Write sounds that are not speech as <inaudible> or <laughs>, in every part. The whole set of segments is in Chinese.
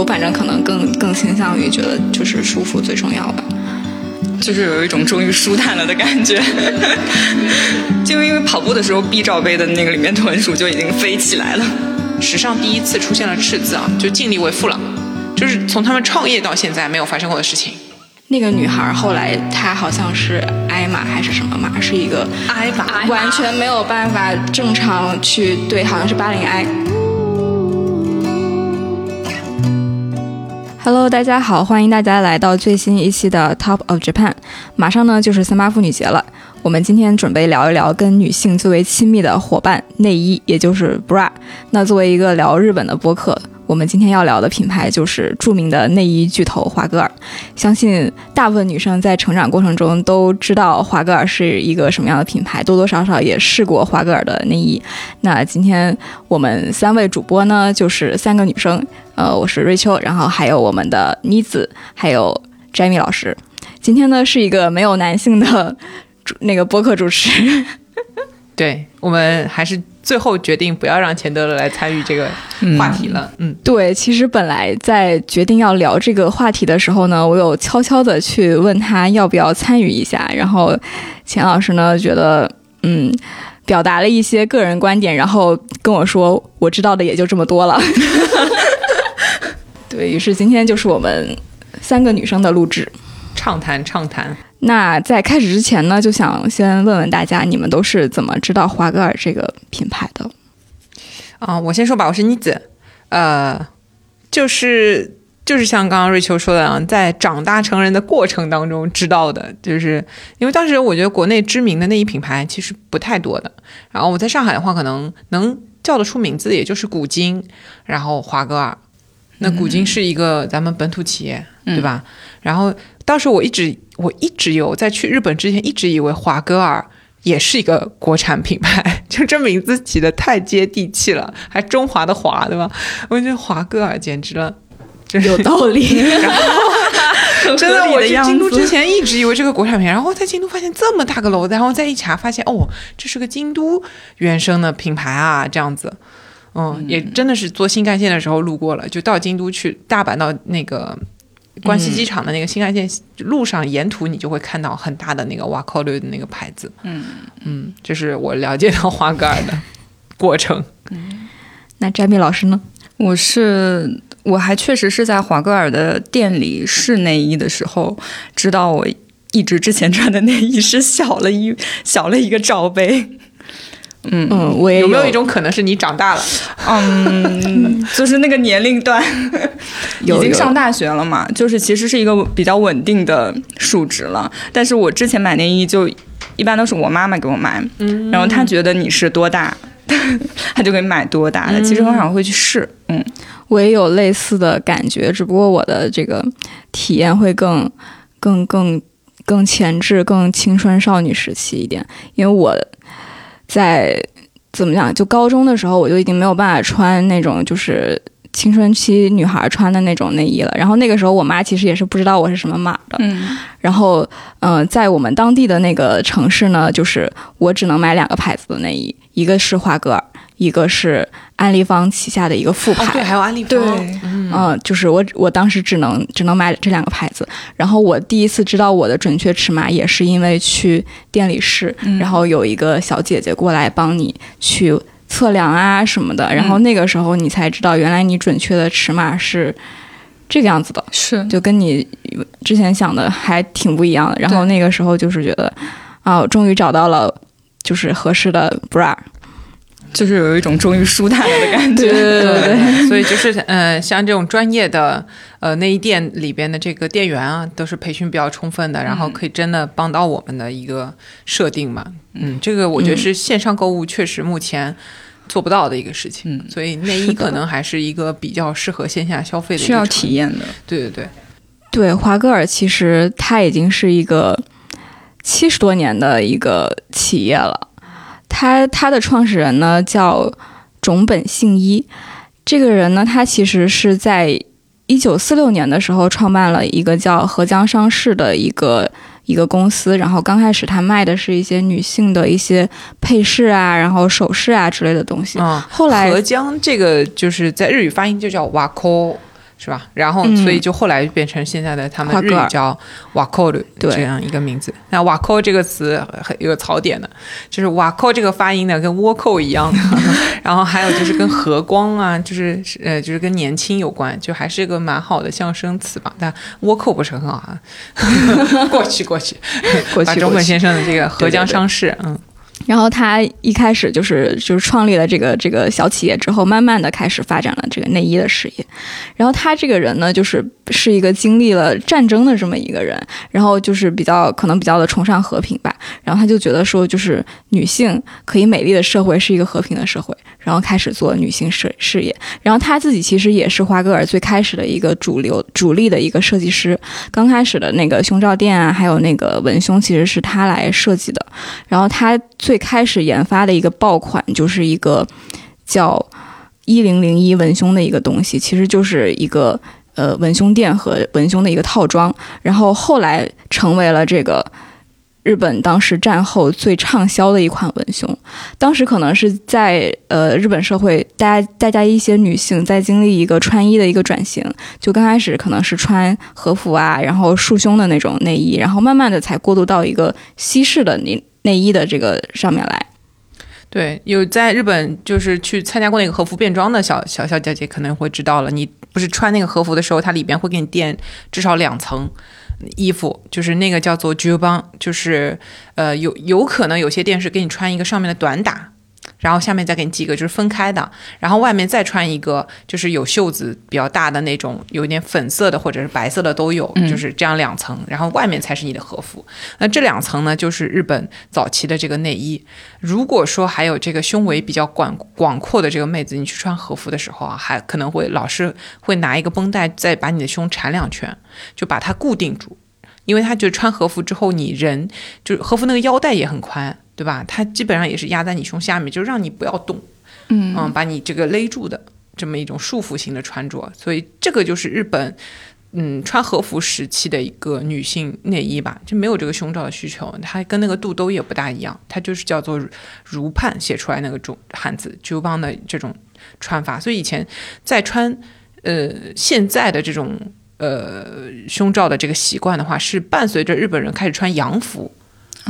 我反正可能更更倾向于觉得就是舒服最重要吧。就是有一种终于舒坦了的感觉，<laughs> 就因为跑步的时候，B 罩杯的那个里面豚鼠就已经飞起来了。史上第一次出现了赤字啊，就尽力为父了，就是从他们创业到现在没有发生过的事情。那个女孩后来她好像是艾玛还是什么玛，是一个艾玛，完全没有办法正常去对，好像是八零挨。Hello，大家好，欢迎大家来到最新一期的 Top of Japan。马上呢就是三八妇女节了，我们今天准备聊一聊跟女性最为亲密的伙伴——内衣，也就是 bra。那作为一个聊日本的播客。我们今天要聊的品牌就是著名的内衣巨头华歌尔。相信大部分女生在成长过程中都知道华歌尔是一个什么样的品牌，多多少少也试过华歌尔的内衣。那今天我们三位主播呢，就是三个女生，呃，我是瑞秋，然后还有我们的妮子，还有 Jamie 老师。今天呢是一个没有男性的主那个播客主持。对我们还是最后决定不要让钱德勒来参与这个话题了。嗯，对，其实本来在决定要聊这个话题的时候呢，我有悄悄的去问他要不要参与一下，然后钱老师呢觉得嗯，表达了一些个人观点，然后跟我说我知道的也就这么多了。对 <laughs> 于是今天就是我们三个女生的录制，畅谈畅谈。那在开始之前呢，就想先问问大家，你们都是怎么知道华歌尔这个品牌的？啊，我先说吧，我是妮子，呃，就是就是像刚刚瑞秋说的，在长大成人的过程当中知道的，就是因为当时我觉得国内知名的内衣品牌其实不太多的，然后我在上海的话，可能能叫得出名字，也就是古今，然后华歌尔。那古今是一个咱们本土企业，对吧？然后当时我一直。我一直有在去日本之前，一直以为华歌尔也是一个国产品牌，<laughs> 就这名字起的太接地气了，还中华的华，对吧？我觉得华歌尔简直了，真是有道理。<laughs> <laughs> 真的，我去京都之前一直以为这个国产品牌，然后在京都发现这么大个楼，然后再一查发现，哦，这是个京都原生的品牌啊，这样子。嗯，也真的是坐新干线的时候路过了，就到京都去大阪到那个。关西机场的那个新干线路上，沿途你就会看到很大的那个瓦科瑞的那个牌子。嗯嗯，这是我了解到华格尔的 <laughs> 过程。嗯，那詹米老师呢？我是我还确实是在华格尔的店里试内衣的时候，知道我一直之前穿的内衣是小了一小了一个罩杯。嗯嗯，我也有没有一种可能是你长大了？嗯，<laughs> 就是那个年龄段，<laughs> 已经上大学了嘛，就是其实是一个比较稳定的数值了。但是我之前买内衣就一般都是我妈妈给我买，然后她觉得你是多大，<laughs> 她就给你买多大的。其实很少会去试。嗯，我也有类似的感觉，只不过我的这个体验会更更更更前置、更青春少女时期一点，因为我。在怎么讲？就高中的时候，我就已经没有办法穿那种就是青春期女孩穿的那种内衣了。然后那个时候，我妈其实也是不知道我是什么码的。嗯。然后，嗯，在我们当地的那个城市呢，就是我只能买两个牌子的内衣，一个是华歌尔。一个是安利方旗下的一个副牌，对，还有安利方，对，嗯，就是我我当时只能只能买这两个牌子。然后我第一次知道我的准确尺码，也是因为去店里试，然后有一个小姐姐过来帮你去测量啊什么的。然后那个时候你才知道，原来你准确的尺码是这个样子的，是就跟你之前想的还挺不一样的。然后那个时候就是觉得，啊，终于找到了就是合适的 bra。就是有一种终于舒坦了的感觉，对对对对。所以就是，呃，像这种专业的呃内衣店里边的这个店员啊，都是培训比较充分的，然后可以真的帮到我们的一个设定嘛。嗯，这个我觉得是线上购物确实目前做不到的一个事情。嗯，所以内衣可能还是一个比较适合线下消费的，需要体验的。对对对，对华歌尔其实它已经是一个七十多年的一个企业了。他他的创始人呢叫种本信一，这个人呢，他其实是在一九四六年的时候创办了一个叫合江商事的一个一个公司，然后刚开始他卖的是一些女性的一些配饰啊，然后首饰啊之类的东西。后来合江这个就是在日语发音就叫瓦科。是吧？然后，所以就后来变成现在的他们日语叫瓦扣的这样一个名字。那瓦扣这个词很有个槽点的，就是瓦扣这个发音呢跟倭寇一样的，<laughs> 然后还有就是跟和光啊，就是呃就是跟年轻有关，就还是一个蛮好的象声词吧。但倭寇不是很好啊，<laughs> 过去过去，把中本先生的这个合江商事，嗯。然后他一开始就是就是创立了这个这个小企业之后，慢慢的开始发展了这个内衣的事业。然后他这个人呢，就是是一个经历了战争的这么一个人，然后就是比较可能比较的崇尚和平吧。然后他就觉得说，就是女性可以美丽的社会是一个和平的社会，然后开始做女性事事业。然后他自己其实也是华格尔最开始的一个主流主力的一个设计师。刚开始的那个胸罩店啊，还有那个文胸，其实是他来设计的。然后他。最开始研发的一个爆款就是一个叫一零零一文胸的一个东西，其实就是一个呃文胸垫和文胸的一个套装，然后后来成为了这个。日本当时战后最畅销的一款文胸，当时可能是在呃日本社会，大家大家一些女性在经历一个穿衣的一个转型，就刚开始可能是穿和服啊，然后束胸的那种内衣，然后慢慢的才过渡到一个西式的那内衣的这个上面来。对，有在日本就是去参加过那个和服变装的小小小姐姐可能会知道了，你不是穿那个和服的时候，它里边会给你垫至少两层。衣服就是那个叫做 j u b a n 就是呃有有可能有些店是给你穿一个上面的短打。然后下面再给你几个就是分开的，然后外面再穿一个就是有袖子比较大的那种，有一点粉色的或者是白色的都有，就是这样两层，然后外面才是你的和服。那这两层呢，就是日本早期的这个内衣。如果说还有这个胸围比较广广阔的这个妹子，你去穿和服的时候啊，还可能会老是会拿一个绷带再把你的胸缠两圈，就把它固定住，因为他觉得穿和服之后你人就是和服那个腰带也很宽。对吧？它基本上也是压在你胸下面，就让你不要动，嗯嗯，把你这个勒住的这么一种束缚型的穿着。所以这个就是日本，嗯，穿和服时期的一个女性内衣吧，就没有这个胸罩的需求。它跟那个肚兜也不大一样，它就是叫做如盼写出来那个中汉字“就帮”的这种穿法。所以以前在穿呃现在的这种呃胸罩的这个习惯的话，是伴随着日本人开始穿洋服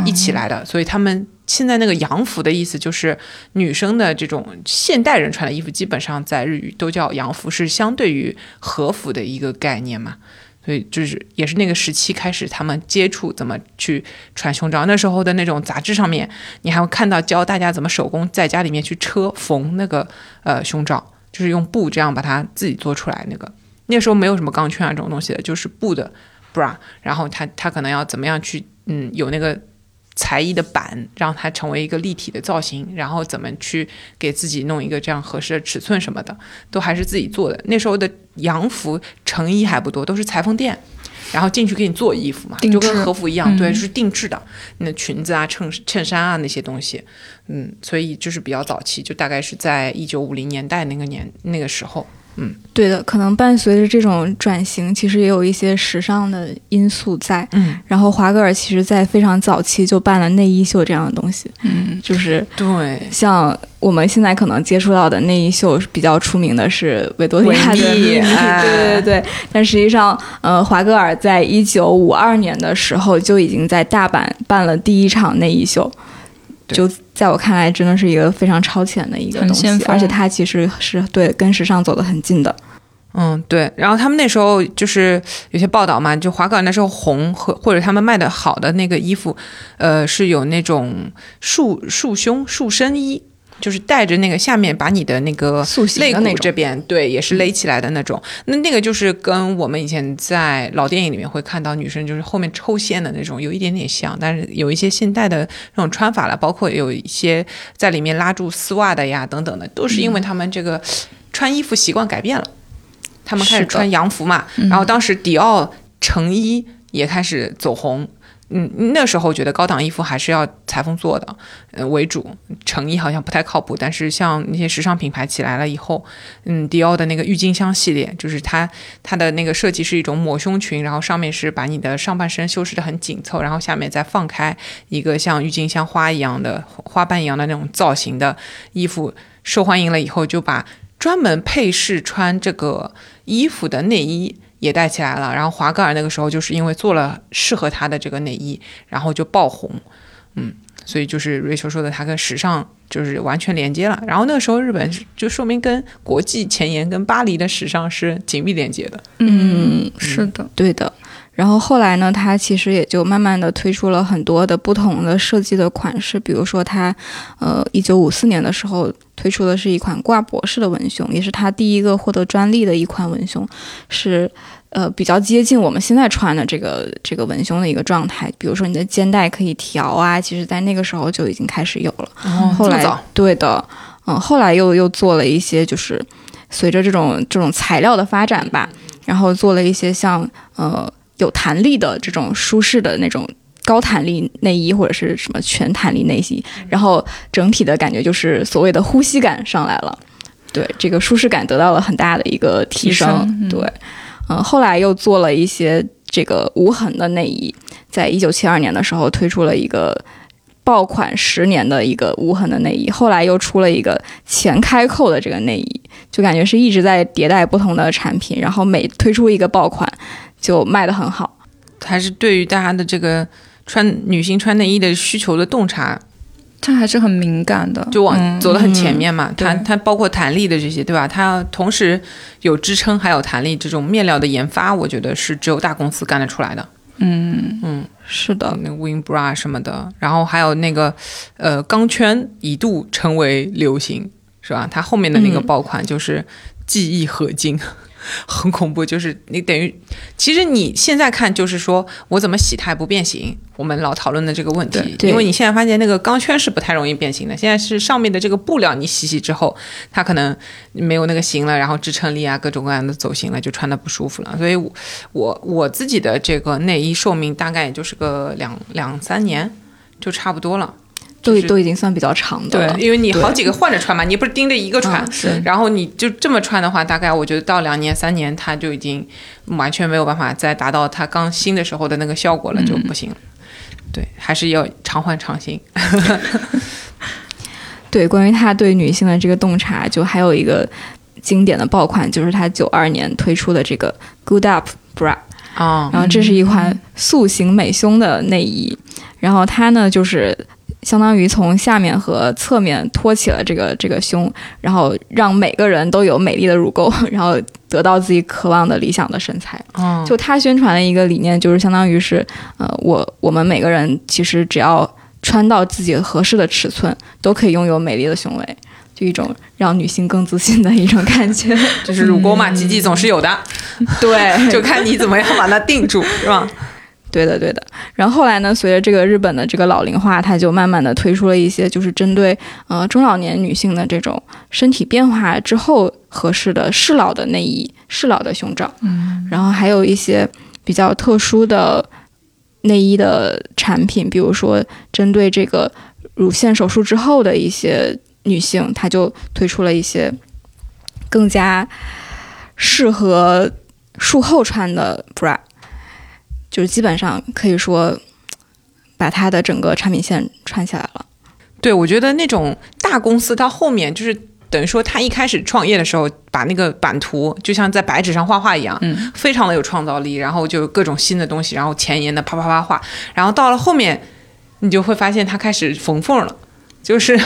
一起来的，所以他们。现在那个洋服的意思就是女生的这种现代人穿的衣服，基本上在日语都叫洋服，是相对于和服的一个概念嘛。所以就是也是那个时期开始，他们接触怎么去穿胸罩。那时候的那种杂志上面，你还会看到教大家怎么手工在家里面去车缝那个呃胸罩，就是用布这样把它自己做出来。那个那时候没有什么钢圈啊这种东西的，就是布的 bra，然后他他可能要怎么样去嗯有那个。裁衣的板，让它成为一个立体的造型，然后怎么去给自己弄一个这样合适的尺寸什么的，都还是自己做的。那时候的洋服成衣还不多，都是裁缝店，然后进去给你做衣服嘛，就跟和服一样，对，就是定制的。那裙子啊、衬衬衫啊那些东西，嗯，所以就是比较早期，就大概是在一九五零年代那个年那个时候。嗯，对的，可能伴随着这种转型，其实也有一些时尚的因素在。嗯，然后华格尔其实在非常早期就办了内衣秀这样的东西。嗯，就是对，像我们现在可能接触到的内衣秀比较出名的是维多利亚的，对对 <laughs> 对。但实际上，呃，华格尔在一九五二年的时候就已经在大阪办了第一场内衣秀。就在我看来，真的是一个非常超前的一个东西，而且它其实是对跟时尚走得很近的。嗯，对。然后他们那时候就是有些报道嘛，就华格尔那时候红和或者他们卖的好的那个衣服，呃，是有那种束束胸束身衣。就是带着那个下面把你的那个肋骨这边对也是勒起来的那种，那那个就是跟我们以前在老电影里面会看到女生就是后面抽线的那种有一点点像，但是有一些现代的那种穿法了，包括有一些在里面拉住丝袜的呀等等的，都是因为他们这个穿衣服习惯改变了，他们开始穿洋服嘛，然后当时迪奥成衣也开始走红。嗯，那时候觉得高档衣服还是要裁缝做的，呃为主，成衣好像不太靠谱。但是像那些时尚品牌起来了以后，嗯，迪奥的那个郁金香系列，就是它它的那个设计是一种抹胸裙，然后上面是把你的上半身修饰的很紧凑，然后下面再放开一个像郁金香花一样的花瓣一样的那种造型的衣服，受欢迎了以后，就把专门配饰穿这个衣服的内衣也带起来了。然后华格尔那个时候就是因为做了适合他的这个内衣，然后就爆红。嗯，所以就是瑞秋说的，他跟时尚就是完全连接了。然后那个时候日本就说明跟国际前沿、跟巴黎的时尚是紧密连接的。嗯，是的，对的。然后后来呢，它其实也就慢慢的推出了很多的不同的设计的款式，比如说它，呃，一九五四年的时候推出的是一款挂脖式的文胸，也是它第一个获得专利的一款文胸，是呃比较接近我们现在穿的这个这个文胸的一个状态。比如说你的肩带可以调啊，其实在那个时候就已经开始有了。哦，后来对的，嗯，后来又又做了一些，就是随着这种这种材料的发展吧，然后做了一些像呃有弹力的这种舒适的那种高弹力内衣或者是什么全弹力内衣，然后整体的感觉就是所谓的呼吸感上来了，对这个舒适感得到了很大的一个提提升嗯。对，嗯，后来又做了一些这个无痕的内衣，在一九七二年的时候推出了一个爆款十年的一个无痕的内衣，后来又出了一个前开扣的这个内衣，就感觉是一直在迭代不同的产品，然后每推出一个爆款就卖得很好。还是对于大家的这个穿女性穿内衣的需求的洞察，它还是很敏感的，就往嗯走得很前面嘛。它对它包括弹力的这些，对吧？它同时有支撑，还有弹力，这种面料的研发，我觉得是只有大公司干得出来的。嗯嗯，是的，那个 Wing Bra 什么的，然后还有那个呃钢圈一度成为流行，是吧？它后面的那个嗯爆款就是记忆合金。很恐怖，就是你等于，其实你现在看就是说我怎么洗它也不变形，我们老讨论的这个问题，因为你现在发现那个钢圈是不太容易变形的，现在是上面的这个布料你洗洗之后，它可能没有那个型了，然后支撑力啊各种各样的走形了，就穿的不舒服了。所以我，我我自己的这个内衣寿命大概也就是个两两三年，就差不多了。都就是都已经算比较长的了。因为你好几个换着穿嘛，你不是盯着一个穿，嗯是然后你就这么穿的话，大概我觉得到两年三年，它就已经完全没有办法再达到它刚新的时候的那个效果了，就不行了。对，还是要常换常新。<laughs> 对，关于他对女性的这个洞察，就还有一个经典的爆款，就是他九二年推出的这个 Good Up Bra。啊、然后这是一款塑形美胸的内衣，然后它呢就是相当于从下面和侧面托起了这个这个胸，然后让每个人都有美丽的乳沟，<laughs> 然后得到自己渴望的理想的身材。嗯，就他宣传的一个理念，就是相当于是，呃，我我们每个人其实只要穿到自己合适的尺寸，都可以拥有美丽的胸围，就一种让女性更自信的一种感觉。<laughs> 就是乳沟嘛，挤挤总是有的，对，<laughs> 就看你怎么样把它定住，是吧？对的，对的。然后后来呢，随着这个日本的这个老龄化，它就慢慢的推出了一些就是针对呃中老年女性的这种身体变化之后合适的适老的内衣、适老的胸罩。嗯。然后还有一些比较特殊的内衣的产品，比如说针对这个乳腺手术之后的一些女性，她就推出了一些更加适合术后穿的 bra。就是基本上可以说，把它的整个产品线串起来了。对，我觉得那种大公司到后面就是等于说，他一开始创业的时候，把那个版图就像在白纸上画画一样，嗯，非常的有创造力，然后就各种新的东西，然后前沿的啪啪啪画，然后到了后面，你就会发现他开始缝缝了，就是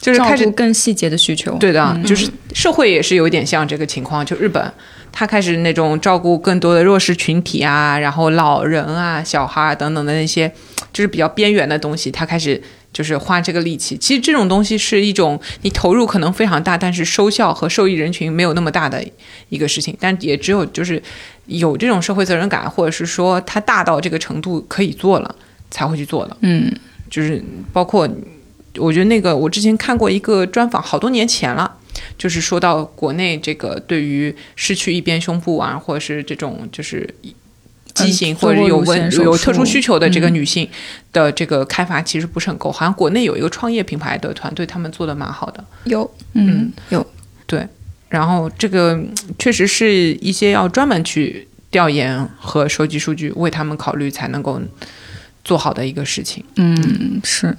就是开始更细节的需求。对的，嗯就是社会也是有点像这个情况，就日本，他开始那种照顾更多的弱势群体啊，然后老人啊、小孩啊等等的那些，就是比较边缘的东西，他开始就是花这个力气。其实这种东西是一种你投入可能非常大，但是收效和受益人群没有那么大的一个事情，但也只有就是有这种社会责任感，或者是说他大到这个程度可以做了，才会去做的。嗯就是包括，我觉得那个我之前看过一个专访，好多年前了，就是说到国内这个对于失去一边胸部啊，或者是这种就是畸形、嗯或者有有特殊需求的这个嗯女性的这个开发其实不是很够，好像国内有一个创业品牌的团队，他们做的蛮好的。有，嗯有，对然后这个嗯确实是一些要专门去调研和收集数据，为他们考虑才能够做好的一个事情。嗯是。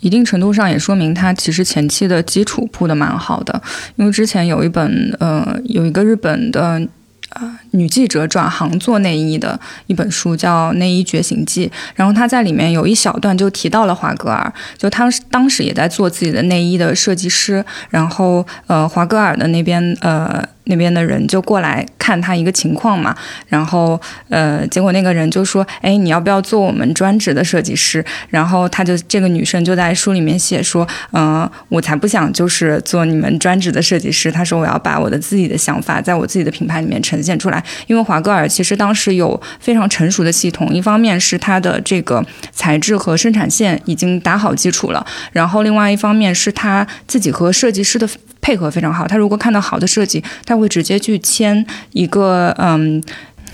一定程度上也说明他其实前期的基础铺的蛮好的，因为之前有一本呃有一个日本的。啊，女记者转行做内衣的一本书叫《内衣觉醒记》，然后她在里面有一小段就提到了华格尔，就她当时也在做自己的内衣的设计师，然后呃，华格尔的那边呃。那边的人就过来看她一个情况嘛，然后呃，结果那个人就说：“哎，你要不要做我们专职的设计师？”然后他就这个女生就在书里面写说：“嗯，我才不想就是做你们专职的设计师。”她说：“我要把我的自己的想法在我自己的品牌里面呈现出来。”因为华歌尔其实当时有非常成熟的系统，一方面是它的这个材质和生产线已经打好基础了，然后另外一方面是他自己和设计师的。配合非常好，他如果看到好的设计，他会直接去签一个嗯，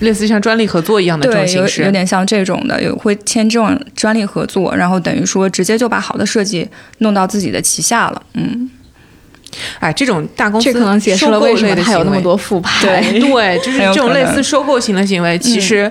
类似像专利合作一样的这种形式，有点像这种的，有会签这种专利合作，然后等于说直接就把好的设计弄到自己的旗下了。嗯，哎，这种大公司这可能解释了为什么他有那么多复牌。对 <laughs> 对，就是这种类似收购型的行为，其实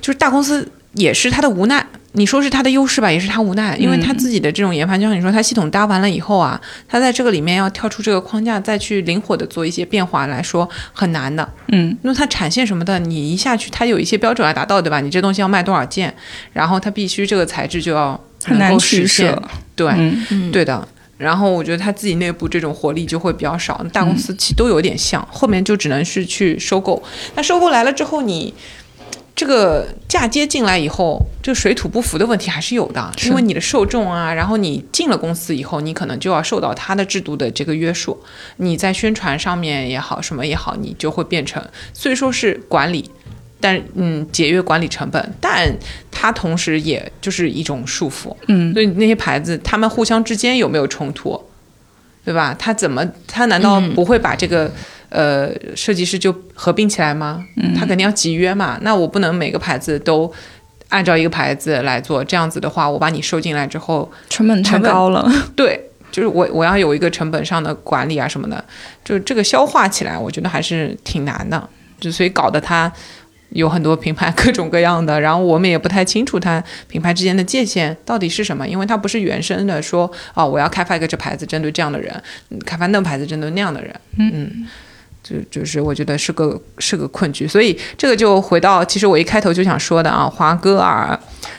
就是大公司也是他的无奈。你说是他的优势吧，也是他无奈，因为他自己的这种研发，就像你说，他系统搭完了以后啊，他在这个里面要跳出这个框架，再去灵活的做一些变化来说很难的。嗯，因为它产线什么的，你一下去，它有一些标准要达到，对吧？你这东西要卖多少件，然后它必须这个材质就要很难实现。对，嗯对的。然后我觉得他自己内部这种活力就会比较少，大公司其实都有点像，后面就只能是去收购。那收购来了之后，你。这个嫁接进来以后，这个水土不服的问题还是有的，因为你的受众啊，然后你进了公司以后，你可能就要受到他的制度的这个约束，你在宣传上面也好，什么也好，你就会变成，虽说是管理，但嗯，节约管理成本，但它同时也就是一种束缚，嗯，所以那些牌子，他们互相之间有没有冲突，对吧？他怎么，他难道不会把这个？呃，设计师就合并起来吗？他肯定要集约嘛。那我不能每个牌子都按照一个牌子来做，这样子的话，我把你收进来之后，成本太高了。对，就是我我要有一个成本上的管理啊什么的，就这个消化起来，我觉得还是挺难的。就所以搞得他有很多品牌各种各样的，然后我们也不太清楚它品牌之间的界限到底是什么，因为它不是原生的说哦，我要开发一个这牌子针对这样的人，开发那牌子针对那样的人，嗯。就就是我觉得是个是个困局，所以这个就回到其实我一开头就想说的啊，华歌尔，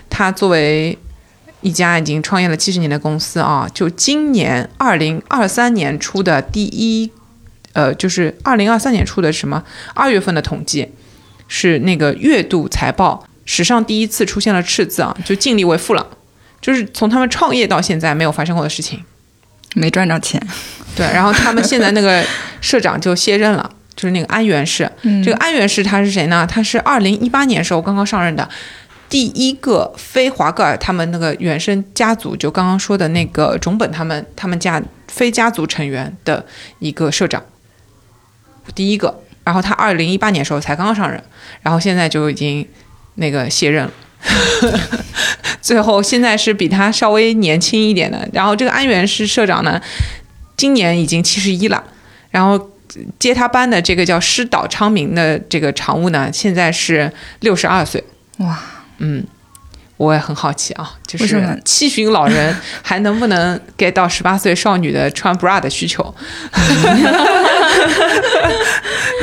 他作为一家已经创业了七十年的公司啊，就今年二零二三年出的第一，呃，就是二零二三年出的什么二月份的统计，是那个月度财报史上第一次出现了赤字啊，就净利为负了，就是从他们创业到现在没有发生过的事情。没赚着钱，对，然后他们现在那个社长就卸任了，就是那个安元氏。这个安元氏他是谁呢？他是二零一八年时候刚刚上任的第一个非华格尔他们那个原生家族，就刚刚说的那个种本他们他们家非家族成员的一个社长，第一个。然后他二零一八年时候才刚刚上任，然后现在就已经那个卸任了。<laughs> 最后，现在是比他稍微年轻一点的。然后这个安源是社长呢，今年已经七十一了。然后接他班的这个叫师岛昌明的这个常务呢，现在是六十二岁。哇，嗯。我也很好奇啊，就是七旬老人 <laughs> 还能不能 get 到十八岁少女的穿 bra 的需求？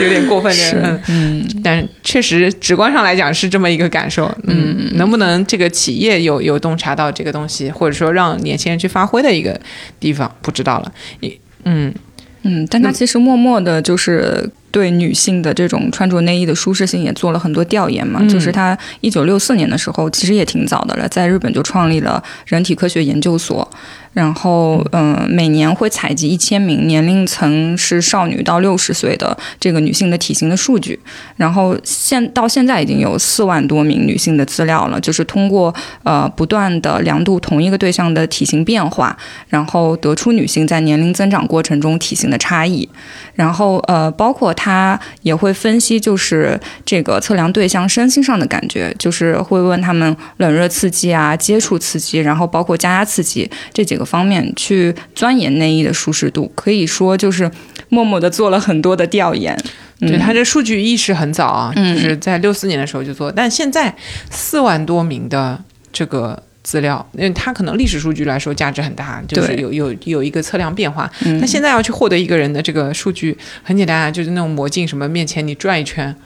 有点过分的，嗯，但确实直观上来讲是这么一个感受。嗯，能不能这个企业有有洞察到这个东西，或者说让年轻人去发挥的一个地方，不知道了。嗯嗯，但他其实默默的就是。对女性的这种穿着内衣的舒适性也做了很多调研嘛，就是他一九六四年的时候，其实也挺早的了，在日本就创立了人体科学研究所。然后，嗯，每年会采集一千名年龄层是少女到六十岁的这个女性的体型的数据。然后现到现在已经有四万多名女性的资料了，就是通过呃不断的量度同一个对象的体型变化，然后得出女性在年龄增长过程中体型的差异。然后呃，包括他也会分析，就是这个测量对象身心上的感觉，就是会问他们冷热刺激啊、接触刺激，然后包括加压刺激这几个。方面去钻研内衣的舒适度，可以说就是默默的做了很多的调研。对他这数据意识很早啊，就是在六四年的时候就做，但现在四万多名的这个资料，因为它可能历史数据来说价值很大，就是有有有一个测量变化。那现在要去获得一个人的这个数据，很简单啊，就是那种魔镜什么面前你转一圈，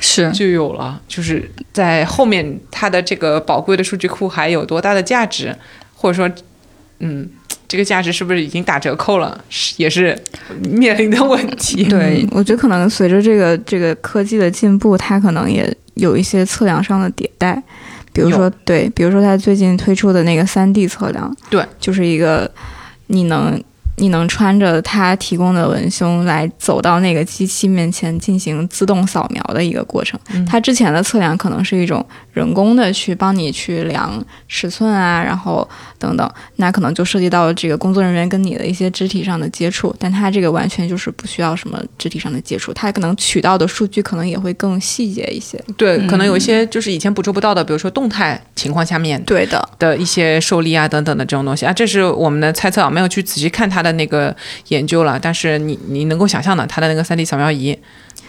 是就有了。就是在后面它的这个宝贵的数据库还有多大的价值，或者说，嗯，这个价值是不是已经打折扣了，也是面临的问题。<laughs> 对，我觉得可能随着这个这个科技的进步，它可能也有一些测量上的迭代。比如说，对，比如说他最近推出的那个三 D 测量，对，就是一个你能。你能穿着他提供的文胸来走到那个机器面前进行自动扫描的一个过程。它之前的测量可能是一种人工的去帮你去量尺寸啊，然后等等，那可能就涉及到这个工作人员跟你的一些肢体上的接触。但它这个完全就是不需要什么肢体上的接触，它可能取到的数据可能也会更细节一些。对，可能有一些就是以前捕捉不到的，比如说动态情况下面对的的一些受力啊等等的这种东西啊，这是我们的猜测啊，没有去仔细看它。的那个研究了，但是你你能够想象的，它的那个三 D 扫描仪，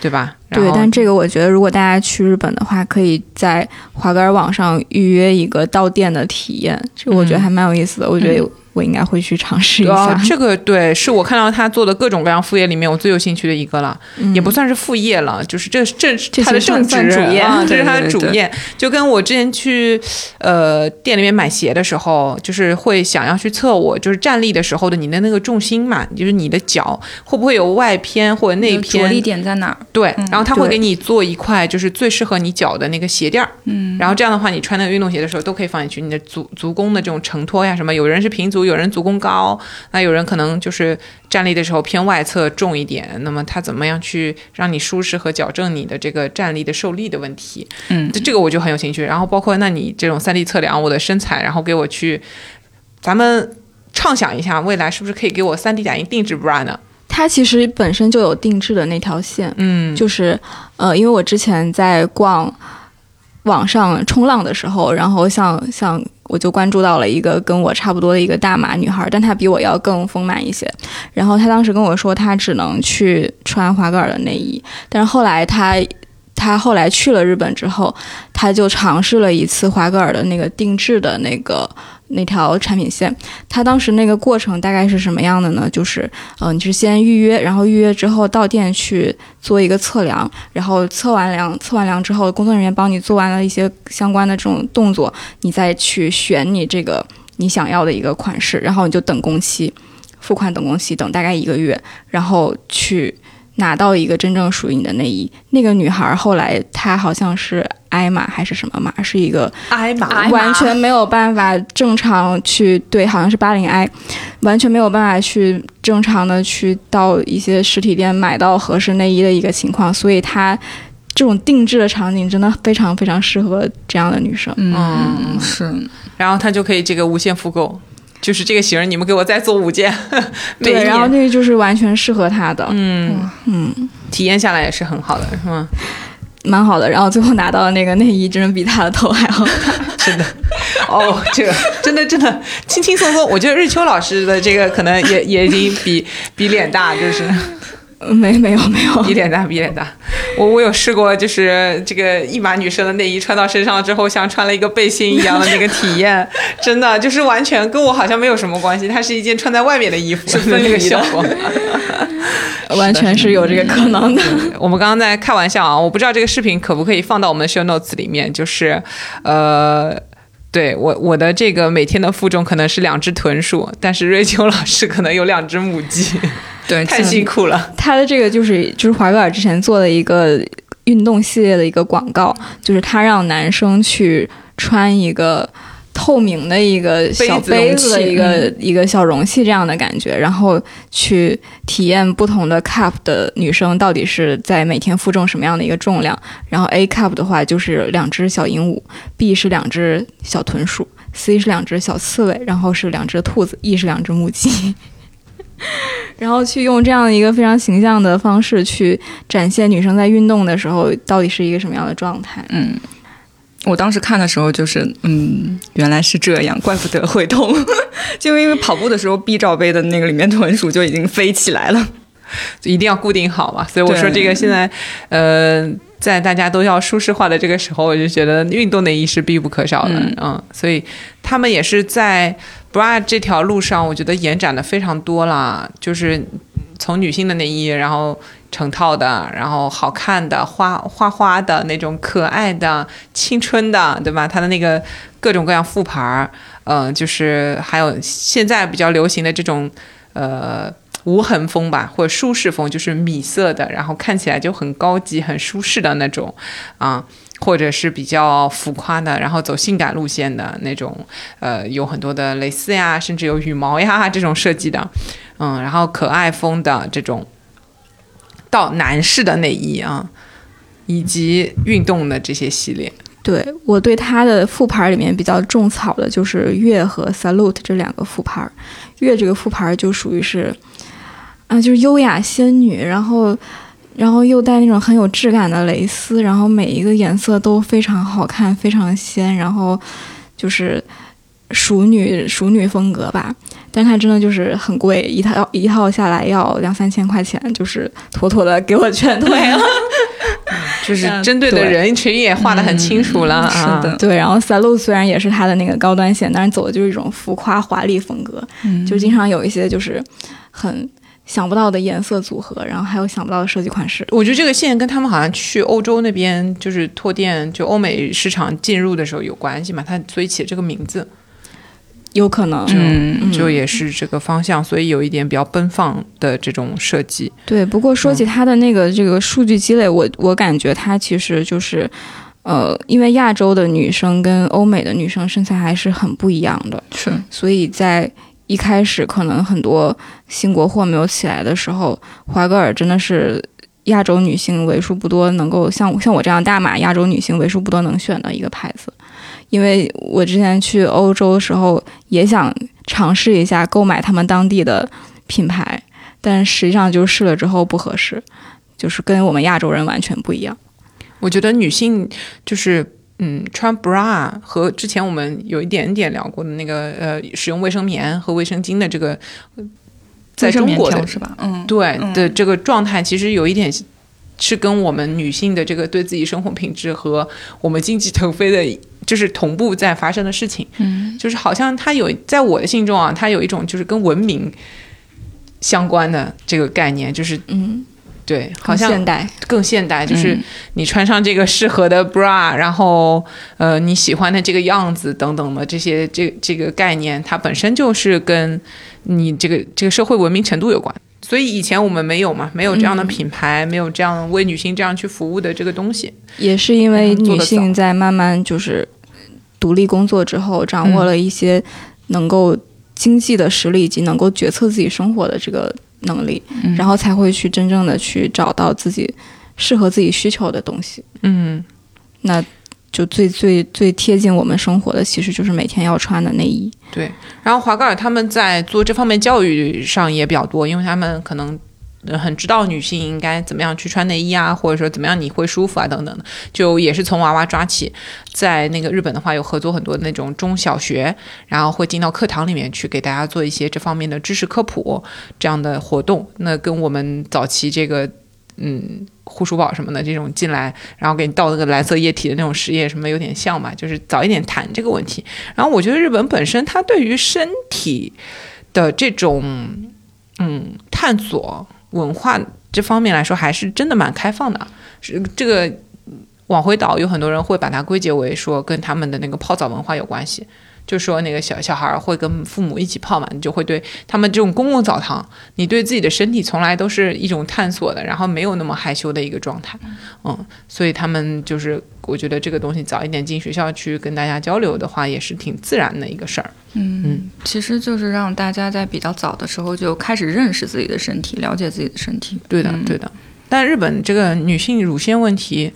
对吧？对，但这个我觉得，如果大家去日本的话，可以在滑杆网上预约一个到店的体验，这个我觉得还蛮有意思的。我觉得。我应该会去尝试一下。这个对，是我看到他做的各种各样副业里面我最有兴趣的一个了，也不算是副业了，就是这这他的正职主业，这是他的主业。就跟我之前去呃店里面买鞋的时候，就是会想要去测我就是站立的时候的你的那个重心嘛，就是你的脚会不会有外偏或者内偏，着力点在哪？对，然后他会给你做一块就是最适合你脚的那个鞋垫儿，嗯，然后这样的话你穿那个运动鞋的时候都可以放进去，你的足足弓的这种承托呀什么，有人是平足。有人足弓高，那有人可能就是站立的时候偏外侧重一点，那么他怎么样去让你舒适和矫正你的这个站立的受力的问题？嗯，这个我就很有兴趣。然后包括那你这种三 D 测量我的身材，然后给我去，咱们畅想一下未来是不是可以给我三 D 打印定制 bra 呢？它其实本身就有定制的那条线，嗯，就是呃，因为我之前在逛网上冲浪的时候，然后像像。我就关注到了一个跟我差不多的一个大码女孩，但她比我要更丰满一些。然后她当时跟我说，她只能去穿华格尔的内衣。但是后来她，她后来去了日本之后，她就尝试了一次华格尔的那个定制的那个。那条产品线，它当时那个过程大概是什么样的呢？就是，嗯，你是先预约，然后预约之后到店去做一个测量，然后测完量，测完量之后，工作人员帮你做完了一些相关的这种动作，你再去选你这个你想要的一个款式，然后你就等工期，付款等工期，等大概一个月，然后去。拿到一个真正属于你的内衣，那个女孩后来她好像是挨码还是什么码，是一个挨码，完全没有办法正常去对，好像是八零 I，完全没有办法去正常的去到一些实体店买到合适内衣的一个情况，所以它这种定制的场景真的非常非常适合这样的女生，嗯，是，然后她就可以这个无限复购。就是这个型，你们给我再做五件。<laughs> 对，然后那个就是完全适合他的。嗯嗯，体验下来也是很好的，是吗？蛮好的。然后最后拿到的那个内衣，真的比他的头还好看。<laughs> 是的。哦，这个真的真的轻轻松松。我觉得日秋老师的这个可能也也已经比比脸大，就是。<laughs> 没没有没有，比脸大比脸大，我我有试过，就是这个一码女生的内衣穿到身上之后，像穿了一个背心一样的那个体验，真的就是完全跟我好像没有什么关系，它是一件穿在外面的衣服，是分离 <laughs> 效果，<laughs> 完全是有这个可能的。我们刚刚在开玩笑啊，我不知道这个视频可不可以放到我们的 show notes 里面，就是呃。对我，我的这个每天的负重可能是两只豚鼠，但是瑞秋老师可能有两只母鸡，对，太辛苦了。他的这个就是就是华格尔之前做的一个运动系列的一个广告，就是他让男生去穿一个。透明的一个小杯子的一个一个小容器这样的感觉，然后去体验不同的 cup 的女生到底是在每天负重什么样的一个重量。然后 A cup 的话就是两只小鹦鹉，B 是两只小豚鼠，C 是两只小刺猬，然后是两只兔子，E 是两只母鸡。<laughs> 然后去用这样的一个非常形象的方式去展现女生在运动的时候到底是一个什么样的状态。嗯。我当时看的时候就是，嗯，原来是这样，怪不得会痛，<laughs> 就因为跑步的时候 B 罩杯的那个里面豚鼠就已经飞起来了，<laughs> 一定要固定好嘛。所以我说这个现在，呃，在大家都要舒适化的这个时候，我就觉得运动内衣是必不可少的。嗯嗯，所以他们也是在 bra 这条路上，我觉得延展的非常多啦，就是从女性的内衣，然后成套的，然后好看的、花花花的那种可爱的、青春的，对吧？它的那个各种各样副牌儿，嗯、就是还有现在比较流行的这种，呃。无痕风吧，或者舒适风，就是米色的，然后看起来就很高级、很舒适的那种，啊，或者是比较浮夸的，然后走性感路线的那种，呃，有很多的蕾丝呀，甚至有羽毛呀 <laughs> 这种设计的，嗯，然后可爱风的这种，到男士的内衣啊，以及运动的这些系列，对我对它的副牌里面比较种草的就是月和 Salute 这两个副牌。月这个副牌就属于是，啊，就是优雅仙女，然后，然后又带那种很有质感的蕾丝，然后每一个颜色都非常好看，非常仙，然后就是熟女熟女风格吧。但它真的就是很贵，一套一套下来要两三千块钱，就是妥妥的给我劝退了。<laughs> 就是针对的人群也画的很清楚了啊。是的，对，然后 Salute 虽然也是它的那个高端线，但是走的就是一种浮夸华丽风格，嗯就经常有一些就是很想不到的颜色组合，然后还有想不到的设计款式。我觉得这个线跟他们好像去欧洲那边就是拓店，就欧美市场进入的时候有关系嘛，它所以起这个名字。有可能，嗯就也是这个方向，所以有一点比较奔放的这种设计。对。不过说起它的那个这个数据积累，我我感觉它其实就是，呃，因为亚洲的女生跟欧美的女生身材还是很不一样的，是所以在一开始可能很多新国货没有起来的时候，华歌尔真的是亚洲女性为数不多能够像像我这样大码亚洲女性为数不多能选的一个牌子。因为我之前去欧洲的时候也想尝试一下购买他们当地的品牌，但实际上就试了之后不合适，就是跟我们亚洲人完全不一样。我觉得女性就是嗯，穿 bra 和之前我们有一点点聊过的那个呃，使用卫生棉和卫生巾的这个，呃在中国的是吧？嗯，对嗯的这个状态，其实有一点是跟我们女性的这个对自己生活品质和我们经济腾飞的，就是同步在发生的事情。嗯，就是好像它有在我的心中啊，它有一种就是跟文明相关的这个概念，就是嗯，对，好更像现代。更现代，就是嗯你穿上这个适合的 bra，然后呃你喜欢的这个样子等等的这些这这个概念，它本身就是跟你这个这个社会文明程度有关。所以以前我们没有嘛，没有这样的嗯品牌，没有这样为女性这样去服务的这个东西。也是因为女性在慢慢就是独立工作之后，掌握了一些能够经济的实力以及能够决策自己生活的这个能力，嗯然后才会去真正的去找到自己适合自己需求的东西。嗯，那就最最最贴近我们生活的，其实就是每天要穿的内衣。对。然后华盖尔他们在做这方面教育上也比较多，因为他们可能。很知道女性应该怎么样去穿内衣啊，或者说怎么样你会舒服啊等等的，就也是从娃娃抓起。在那个日本的话，有合作很多那种中小学，然后会进到课堂里面去给大家做一些这方面的知识科普这样的活动。那跟我们早期这个嗯护舒宝什么的这种进来，然后给你倒那个蓝色液体的那种实验什么有点像嘛，就是早一点谈这个问题。然后我觉得日本本身它对于身体的这种嗯探索文化这方面来说，还是真的蛮开放的。是这个往回倒，有很多人会把它归结为说跟他们的那个泡澡文化有关系。就说那个小小孩会跟父母一起泡嘛，你就会对他们这种公共澡堂，你对自己的身体从来都是一种探索的，然后没有那么害羞的一个状态，嗯，所以他们就是我觉得这个东西早一点进学校去跟大家交流的话，也是挺自然的一个事儿。嗯嗯，其实就是让大家在比较早的时候就开始认识自己的身体，了解自己的身体。对的，嗯对的。但日本这个女性乳腺问题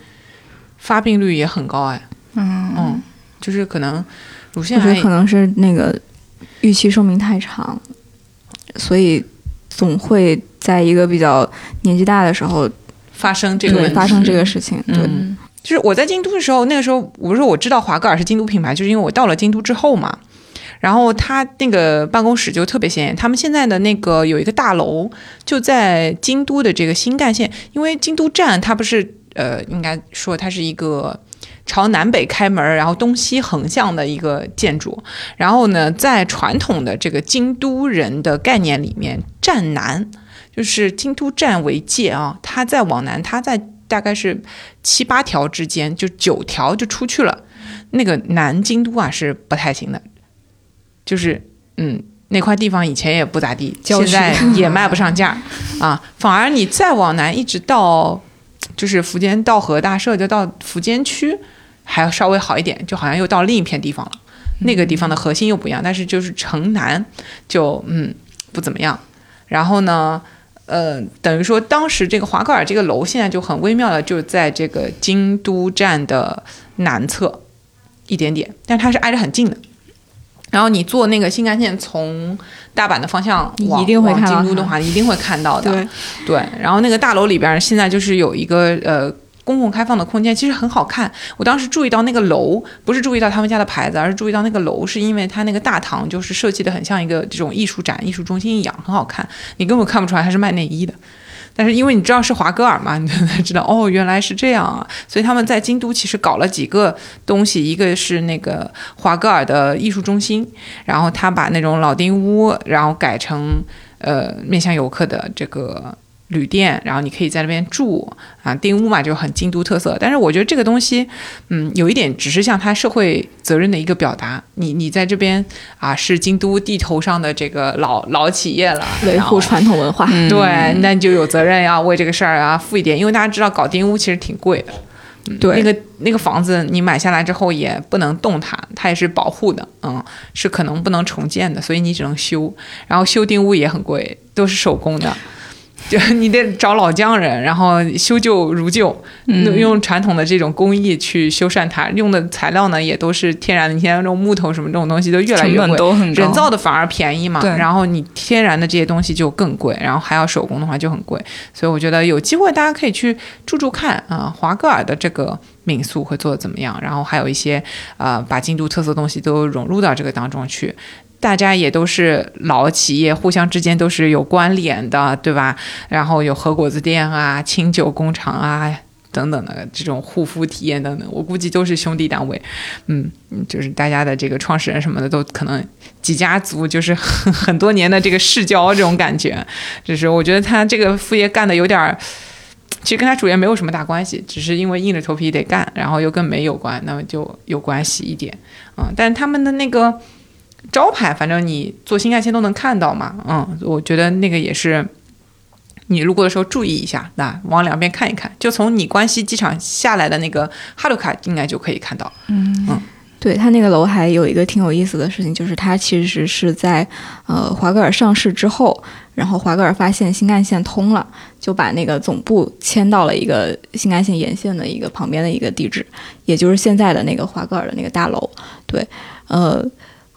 发病率也很高哎，嗯嗯，就是可能乳腺癌可能是那个预期寿命太长，所以总会在一个比较年纪大的时候，发生这个问发生这个事情。对，嗯就是我在京都的时候，那个时候我说我知道华格尔是京都品牌，就是因为我到了京都之后嘛。然后他那个办公室就特别显眼，他们现在的那个有一个大楼就在京都的这个新干线，因为京都站它不是呃，应该说它是一个朝南北开门，然后东西横向的一个建筑。然后呢，在传统的这个京都人的概念里面，站南就是京都站为界啊，它再往南，它在大概是七八条之间，就九条就出去了。那个南京都啊是不太行的，就是嗯。那块地方以前也不咋地，现在也卖不上价啊。反而你再往南，一直到就是福建道和大社，就到福建区，还要稍微好一点，就好像又到另一片地方了。那个地方的核心又不一样，但是就是城南就嗯不怎么样。然后呢，呃，等于说当时这个华格尔这个楼现在就很微妙的，就在这个京都站的南侧一点点，但它是挨着很近的。然后你坐那个新干线从大阪的方向往往京都的话，一定会看到的。对对。然后那个大楼里边现在就是有一个呃公共开放的空间，其实很好看。我当时注意到那个楼，不是注意到他们家的牌子，而是注意到那个楼，是因为它那个大堂就是设计的很像一个这种艺术展、艺术中心一样，很好看。你根本看不出来它是卖内衣的。<laughs> 但是因为你知道是华格尔嘛，你才知道哦，原来是这样啊！所以他们在京都其实搞了几个东西，一个是那个华格尔的艺术中心，然后他把那种老丁屋，然后改成呃面向游客的这个。旅店，然后你可以在那边住啊，丁屋嘛就很京都特色。但是我觉得这个东西，嗯，有一点只是像它社会责任的一个表达。你你在这边啊，是京都地头上的这个老老企业了，维护传统文化，对，那你就有责任要为这个事儿啊付一点。因为大家知道搞丁屋其实挺贵的，对，那个那个房子你买下来之后也不能动它，它也是保护的，嗯，是可能不能重建的，所以你只能修。然后修丁屋也很贵，都是手工的。<laughs> 就你得找老匠人，然后修旧如旧，用传统的这种工艺去修缮它。用的材料呢，也都是天然的。你现在这种木头什么这种东西都越来越贵，人造的反而便宜嘛。然后你天然的这些东西就更贵，然后还要手工的话就很贵。所以我觉得有机会大家可以去住住看啊，华格尔的这个民宿会做的怎么样？然后还有一些呃，把京都特色东西都融入到这个当中去。大家也都是老企业，互相之间都是有关联的，对吧？然后有和果子店啊、清酒工厂啊等等的这种护肤体验等等，我估计都是兄弟单位。嗯，就是大家的这个创始人什么的都可能几家族，就是 <laughs> 很多年的这个世交这种感觉。就是我觉得他这个副业干的有点儿，其实跟他主业没有什么大关系，只是因为硬着头皮得干，然后又跟煤有关，那么就有关系一点。嗯，但他们的那个。招牌，反正你坐新干线都能看到嘛，嗯，我觉得那个也是，你路过的时候注意一下，那往两边看一看，就从你关西机场下来的那个哈鲁卡应该就可以看到。嗯嗯，对他那个楼还有一个挺有意思的事情，就是它其实是在呃华格尔上市之后，然后华格尔发现新干线通了，就把那个总部迁到了一个新干线沿线的一个旁边的一个地址，也就是现在的那个华格尔的那个大楼。对，呃。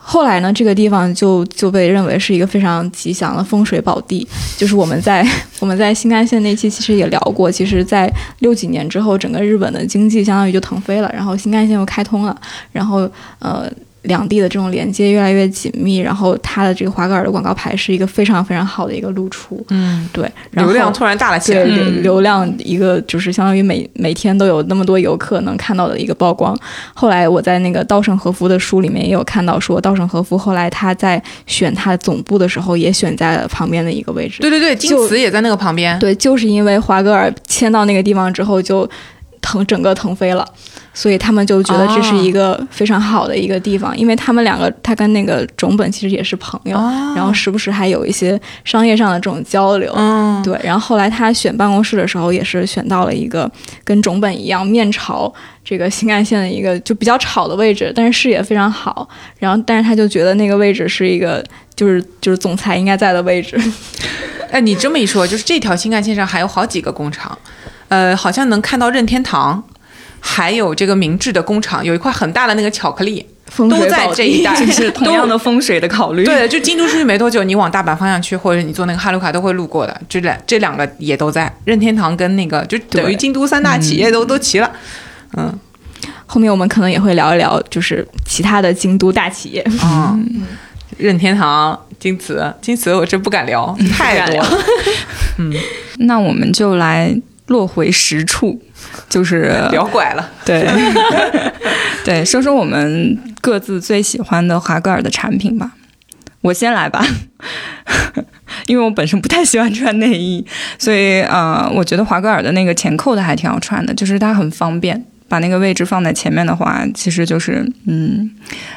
后来呢，这个地方就就被认为是一个非常吉祥的风水宝地。<laughs> 就是我们在 <laughs> 我们在新干线那期其实也聊过，其实，在六几年之后，整个日本的经济相当于就腾飞了，然后新干线又开通了，然后呃。两地的这种连接越来越紧密，然后它的这个华格尔的广告牌是一个非常非常好的一个露出，嗯，对，流量突然大了起来，对，流量一个就是相当于每每天都有那么多游客能看到的一个曝光。后来我在那个稻盛和夫的书里面也有看到说，稻盛和夫后来他在选他总部的时候也选在了旁边的一个位置，对对对，京瓷也在那个旁边，对，就是因为华格尔迁到那个地方之后就腾整个腾飞了。所以他们就觉得这是一个非常好的一个地方，因为他们两个他跟那个种本其实也是朋友，然后时不时还有一些商业上的这种交流。对，然后后来他选办公室的时候，也是选到了一个跟种本一样面朝这个新干线的一个就比较吵的位置，但是视野非常好。然后，但是他就觉得那个位置是一个就是就是总裁应该在的位置。<laughs> 哎，你这么一说，就是这条新干线上还有好几个工厂，呃，好像能看到任天堂。还有这个明治的工厂，有一块很大的那个巧克力，都在这一带，<laughs> 是 <laughs> 同样的风水的考虑。对，就京都出去没多久，你往大阪方向去，或者你坐那个哈鲁卡都会路过的，这两这两个也都在任天堂跟那个，就等于京都三大企业都都齐了。嗯，后面我们可能也会聊一聊，就是其他的京都大企业。嗯，任天堂、京瓷、京瓷，我真不敢聊，太多。<laughs> 嗯，那我们就来。落回实处，<laughs> 就是 <laughs> 聊拐了。<laughs> 对，对，说说我们各自最喜欢的华格尔的产品吧。我先来吧，因为我本身不太喜欢穿内衣，所以呃，我觉得华格尔的那个前扣的还挺好穿的，就是它很方便，把那个位置放在前面的话，其实就是嗯，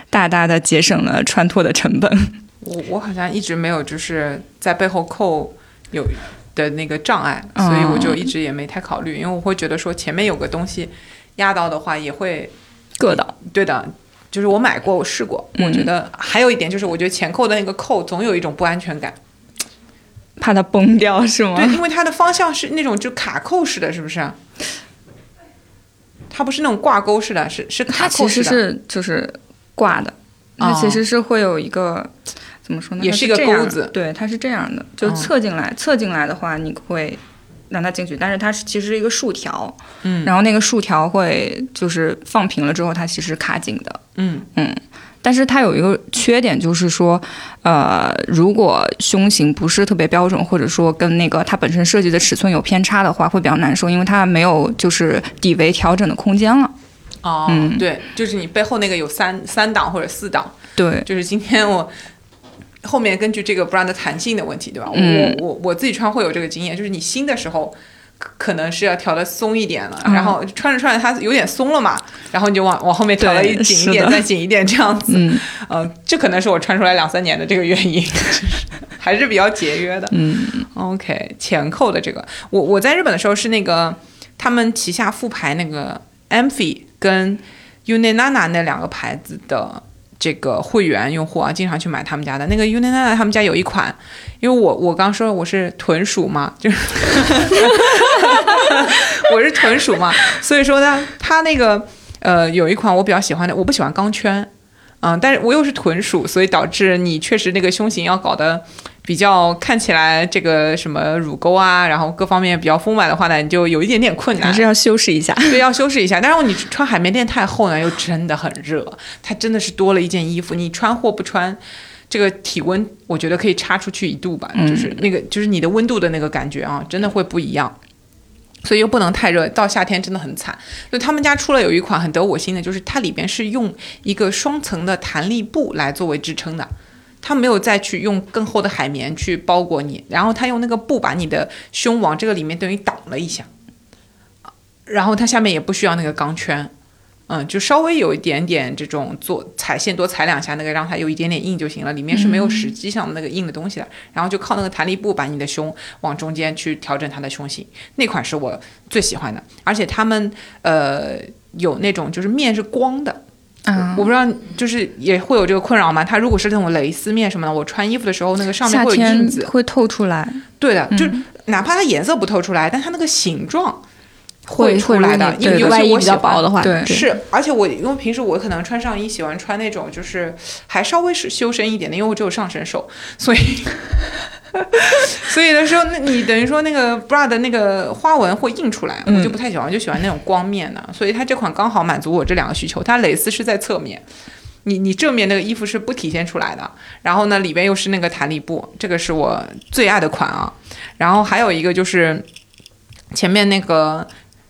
大大的节省了穿脱的成本。我我好像一直没有就是在背后扣有的那个障碍，所以我就一直也没太考虑，因为我会觉得说前面有个东西压到的话也会硌到。对的。就是我买过，我试过，我觉得还有一点就是，我觉得前扣的那个扣总有一种不安全感，怕它崩掉是吗？对，因为它的方向是那种就卡扣式的，是不是？它不是那种挂钩式的，是是卡扣式的。其实是就是挂的，它其实是会有一个怎么说呢？也是一个钩子，对，它是这样的，就侧进来，侧进来的话你会。让它进去，但是它是其实是一个竖条，嗯，然后那个竖条会就是放平了之后，它其实卡紧的，嗯嗯，但是它有一个缺点，就是说，呃，如果胸型不是特别标准，或者说跟那个它本身设计的尺寸有偏差的话，会比较难受，因为它没有就是底围调整的空间了。哦，对，就是你背后那个有三三档或者四档，对，就是今天我。后面根据这个 bra 的弹性的问题，对吧？我我我自己穿会有这个经验，就是你新的时候可能是要调的松一点了，然后穿着穿着它有点松了嘛，然后你就往往后面调了一紧一点，再紧一点这样子。嗯，呃，这可能是我穿出来两三年的这个原因，<laughs> 还是比较节约的。嗯，OK，前扣的这个，我我在日本的时候是那个他们旗下副牌那个 Amphi 跟 Unenana 那两个牌子的。这个会员用户啊，经常去买他们家的。那个 Unina，他们家有一款，因为我我刚说我是豚鼠嘛，就是 <laughs> 我是豚鼠嘛，所以说呢，他那个呃有一款我比较喜欢的，我不喜欢钢圈，嗯，但是我又是豚鼠，所以导致你确实那个胸型要搞得。比较看起来这个什么乳沟啊，然后各方面比较丰满的话呢，你就有一点点困难，还是要修饰一下。对，要修饰一下。但是你穿海绵垫太厚呢，又真的很热，它真的是多了一件衣服。你穿或不穿，这个体温我觉得可以差出去一度吧，就是那个就是你的温度的那个感觉啊，真的会不一样。所以又不能太热，到夏天真的很惨。就他们家出了有一款很得我心的，就是它里边是用一个双层的弹力布来作为支撑的。它没有再去用更厚的海绵去包裹你，然后它用那个布把你的胸往这个里面等于挡了一下，然后它下面也不需要那个钢圈，嗯，就稍微有一点点这种做踩线多踩两下，那个让它有一点点硬就行了，里面是没有实际上那个硬的东西的，然后就靠那个弹力布把你的胸往中间去调整它的胸型，那款是我最喜欢的，而且他们呃有那种就是面是光的。我不知道，就是也会有这个困扰吗？它如果是那种蕾丝面什么的，我穿衣服的时候那个上面会有印子，会透出来。对的，就哪怕它颜色不透出来，但它那个形状会出来的。因为外衣比较薄的话，对，是。而且我因为平时我可能穿上衣喜欢穿那种就是还稍微是修身一点的，因为我只有上身瘦，所以。<laughs> 所以的时候，那你等于说那个 bra 的那个花纹会印出来，我就不太喜欢，就喜欢那种光面的。所以它这款刚好满足我这两个需求。它蕾丝是在侧面，你你正面那个衣服是不体现出来的。然后呢，里边又是那个弹力布，这个是我最爱的款啊。然后还有一个就是前面那个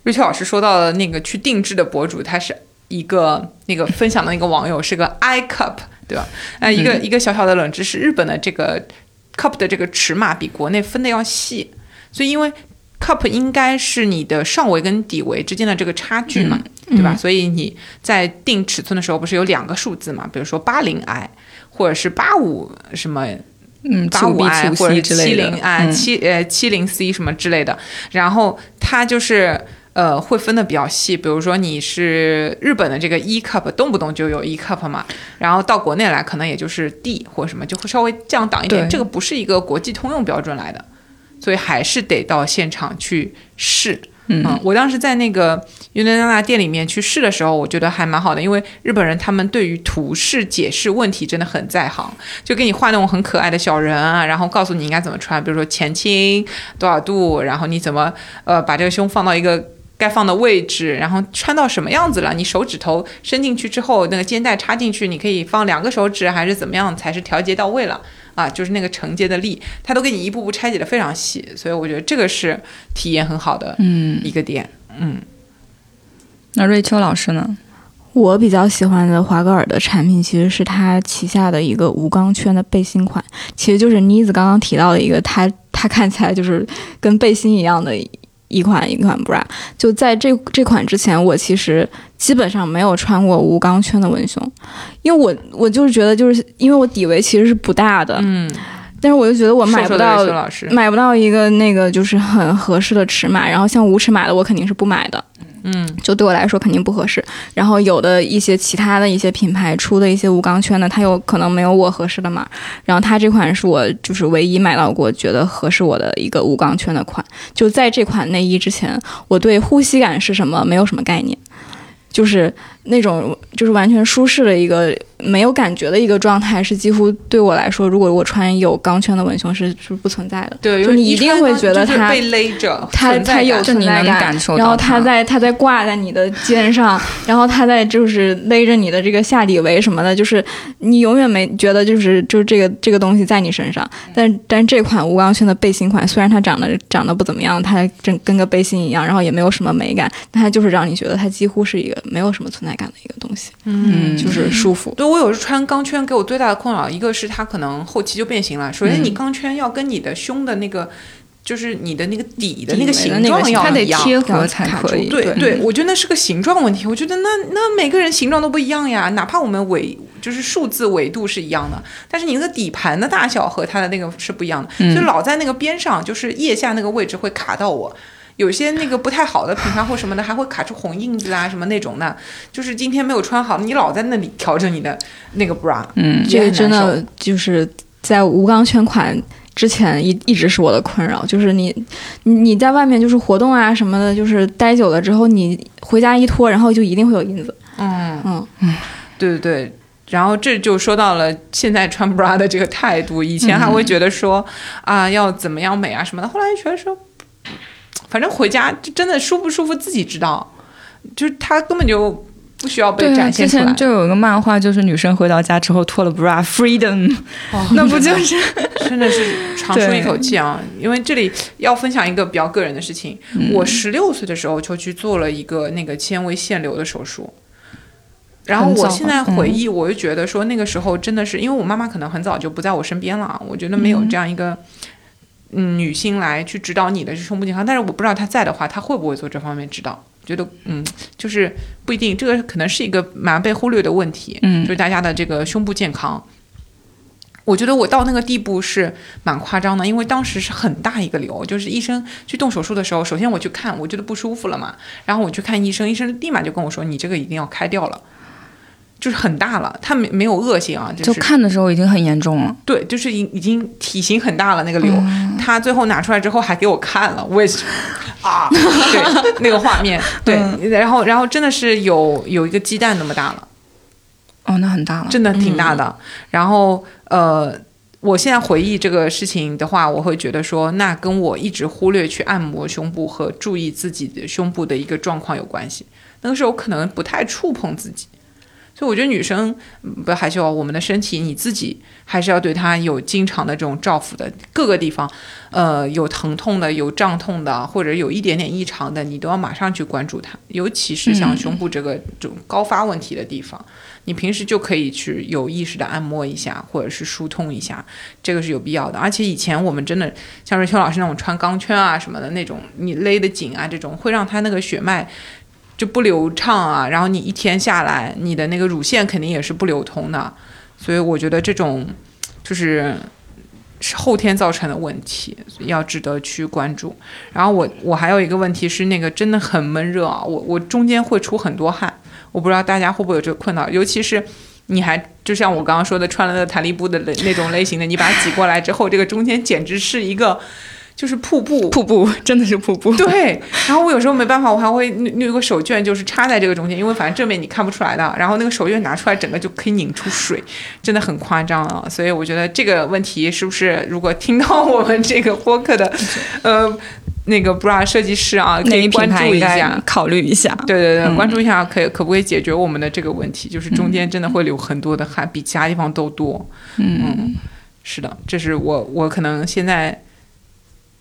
瑞秋老师说到的那个去定制的博主，他是一个那个分享的那个网友是个 i cup，对吧？呃，一个一个小小的冷知识，日本的这个。cup 的这个尺码比国内分的要细，所以因为 cup 应该是你的上围跟底围之间的这个差距嘛，对吧？所以你在定尺寸的时候不是有两个数字嘛？比如说八零 i 或者是八五什么，嗯，八五 i 或者七零 i 七呃七零 c 什么之类的，然后它就是。呃，会分的比较细，比如说你是日本的这个 E cup，动不动就有 E cup 嘛，然后到国内来可能也就是 D 或什么，就会稍微降档一点。这个不是一个国际通用标准来的，所以还是得到现场去试。嗯，我当时在那个 Unana 店里面去试的时候，我觉得还蛮好的，因为日本人他们对于图示解释问题真的很在行，就给你画那种很可爱的小人啊，然后告诉你应该怎么穿，比如说前倾多少度，然后你怎么呃把这个胸放到一个。该放的位置，然后穿到什么样子了？你手指头伸进去之后，那个肩带插进去，你可以放两个手指还是怎么样才是调节到位了？啊，就是那个承接的力，它都给你一步步拆解的非常细，所以我觉得这个是体验很好的一个点。嗯，那瑞秋老师呢？我比较喜欢的华格尔的产品，其实是它旗下的一个无钢圈的背心款，其实就是妮子刚刚提到的一个，它它看起来就是跟背心一样的一款一款 bra。就在这这款之前，我其实基本上没有穿过无钢圈的文胸，因为我我就是觉得就是因为我底围其实是不大的，嗯，但是我就觉得我买不到买不到一个那个就是很合适的尺码，然后像无尺码的我肯定是不买的。嗯，就对我来说肯定不合适。然后有的一些其他的一些品牌出的一些无钢圈的，它有可能没有我合适的码。然后它这款是我就是唯一买到过觉得合适我的一个无钢圈的款。就在这款内衣之前，我对呼吸感是什么没有什么概念，就是那种就是完全舒适的一个。没有感觉的一个状态是几乎对我来说，如果我穿有钢圈的文胸是是不存在的。对，就你一定会觉得它被勒着，它它有存在感，然后它在它在挂在你的肩上，然后它在就是勒着你的这个下底围什么的，就是你永远没觉得就是就是这个这个东西在你身上。但但这款无钢圈的背心款，虽然它长得长得不怎么样，它真跟个背心一样，然后也没有什么美感，但它就是让你觉得它几乎是一个没有什么存在感的一个东西。嗯，就是舒服。对我有时穿钢圈给我最大的困扰，一个是它可能后期就变形了。首先，你钢圈要跟你的胸的那个，就是你的那个底的那个形状要一样，贴合才可以。对对，我觉得那是个形状问题。我觉得那那每个人形状都不一样呀，哪怕我们纬就是数字纬度是一样的，但是你那个底盘的大小和它的那个是不一样的，就老在那个边上，就是腋下那个位置会卡到我。有些那个不太好的品牌或什么的，还会卡出红印子啊，什么那种的，就是今天没有穿好，你老在那里调整你的那个 bra，嗯，这个真的就是在无钢圈款之前一一直是我的困扰，就是你你在外面就是活动啊什么的，就是待久了之后，你回家一脱，然后就一定会有印子。嗯嗯嗯，对对对，然后这就说到了现在穿 bra 的这个态度，以前还会觉得说啊要怎么样美啊什么的，后来觉得说。反正回家就真的舒不舒服自己知道，就是他根本就不需要被展现出来。之前就有一个漫画，就是女生回到家之后脱了 bra，freedom，<laughs> 那不就是真的是长舒一口气啊？因为这里要分享一个比较个人的事情，我十六岁的时候就去做了一个那个纤维腺瘤的手术，然后我现在回忆，我就觉得说那个时候真的是因为我妈妈可能很早就不在我身边了，我觉得没有这样一个。嗯，女性来去指导你的胸部健康，但是我不知道她在的话，她会不会做这方面指导？觉得嗯，就是不一定，这个可能是一个蛮被忽略的问题。嗯，就是大家的这个胸部健康，我觉得我到那个地步是蛮夸张的，因为当时是很大一个瘤，就是医生去动手术的时候，首先我去看，我觉得不舒服了嘛，然后我去看医生，医生立马就跟我说，你这个一定要开掉了。就是很大了，它没没有恶性啊，就是看的时候已经很严重了。对，就是已已经体型很大了那个瘤，他最后拿出来之后还给我看了，我也是 <laughs> 啊，对 <laughs> 那个画面，对，然后然后真的是有有一个鸡蛋那么大了，哦，那很大了，真的挺大的。然后呃，我现在回忆这个事情的话，我会觉得说，那跟我一直忽略去按摩胸部和注意自己的胸部的一个状况有关系。那个时候可能不太触碰自己。所以我觉得女生不害羞，我们的身体你自己还是要对它有经常的这种照拂的，各个地方，呃，有疼痛的，有胀痛的，或者有一点点异常的，你都要马上去关注它。尤其是像胸部这个这种高发问题的地方，你平时就可以去有意识的按摩一下，或者是疏通一下，这个是有必要的。而且以前我们真的像瑞秋老师那种穿钢圈啊什么的那种，你勒得紧啊，这种会让它那个血脉。就不流畅啊，然后你一天下来，你的那个乳腺肯定也是不流通的，所以我觉得这种就是是后天造成的问题，要值得去关注。然后我我还有一个问题是那个真的很闷热啊，我我中间会出很多汗，我不知道大家会不会有这个困扰，尤其是你还就像我刚刚说的穿了那弹力布的那那种类型的，你把它挤过来之后，这个中间简直是一个。就是瀑布，瀑布 <laughs> 真的是瀑布。对，然后我有时候没办法，我还会那个手绢就是插在这个中间，因为反正正面你看不出来的。然后那个手绢拿出来，整个就可以拧出水，真的很夸张啊。所以我觉得这个问题是不是，如果听到我们这个播客的，呃，那个 bra 设计师啊，可以关注一下，考虑一下。对对对，关注一下，可以可不可以解决我们的这个问题？就是中间真的会流很多的汗，比其他地方都多。嗯。是的，这是我我可能现在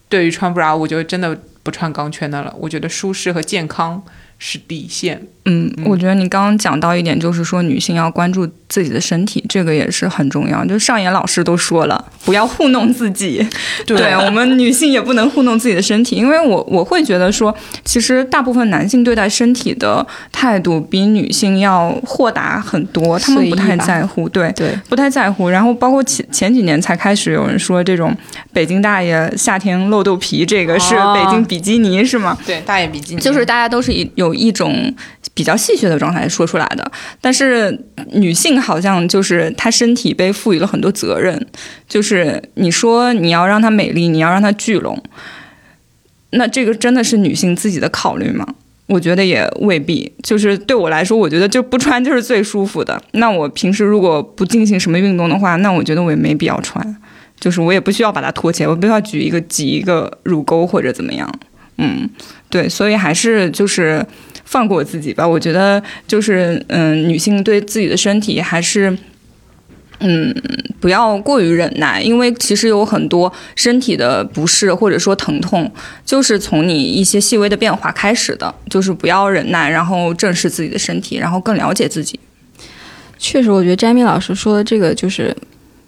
对于穿 bra，我就真的不穿钢圈的了。我觉得舒适和健康是底线。嗯，我觉得你刚刚讲到一点，就是说女性要关注自己的身体，这个也是很重要。就上野老师都说了，不要糊弄自己。对我们女性也不能糊弄自己的身体，因为我我会觉得说，其实大部分男性对待身体的态度比女性要豁达很多，他们不太在乎，对对，不太在乎。然后包括前前几年才开始有人说这种北京大爷夏天露肚皮，这个是北京比基尼是吗？对，大爷比基尼，就是大家都是一有一种。比较戏谑的状态说出来的，但是女性好像就是她身体被赋予了很多责任，就是你说你要让她美丽，你要让她聚拢，那这个真的是女性自己的考虑吗？我觉得也未必。就是对我来说，我觉得就不穿就是最舒服的。那我平时如果不进行什么运动的话，那我觉得我也没必要穿，就是我也不需要把它托起来，我不需要举一个挤一个乳沟或者怎么样。嗯，对，所以还是就是。放过自己吧，我觉得就是嗯，女性对自己的身体还是嗯，不要过于忍耐，因为其实有很多身体的不适或者说疼痛，就是从你一些细微的变化开始的，就是不要忍耐，然后正视自己的身体，然后更了解自己。确实，我觉得詹米老师说的这个就是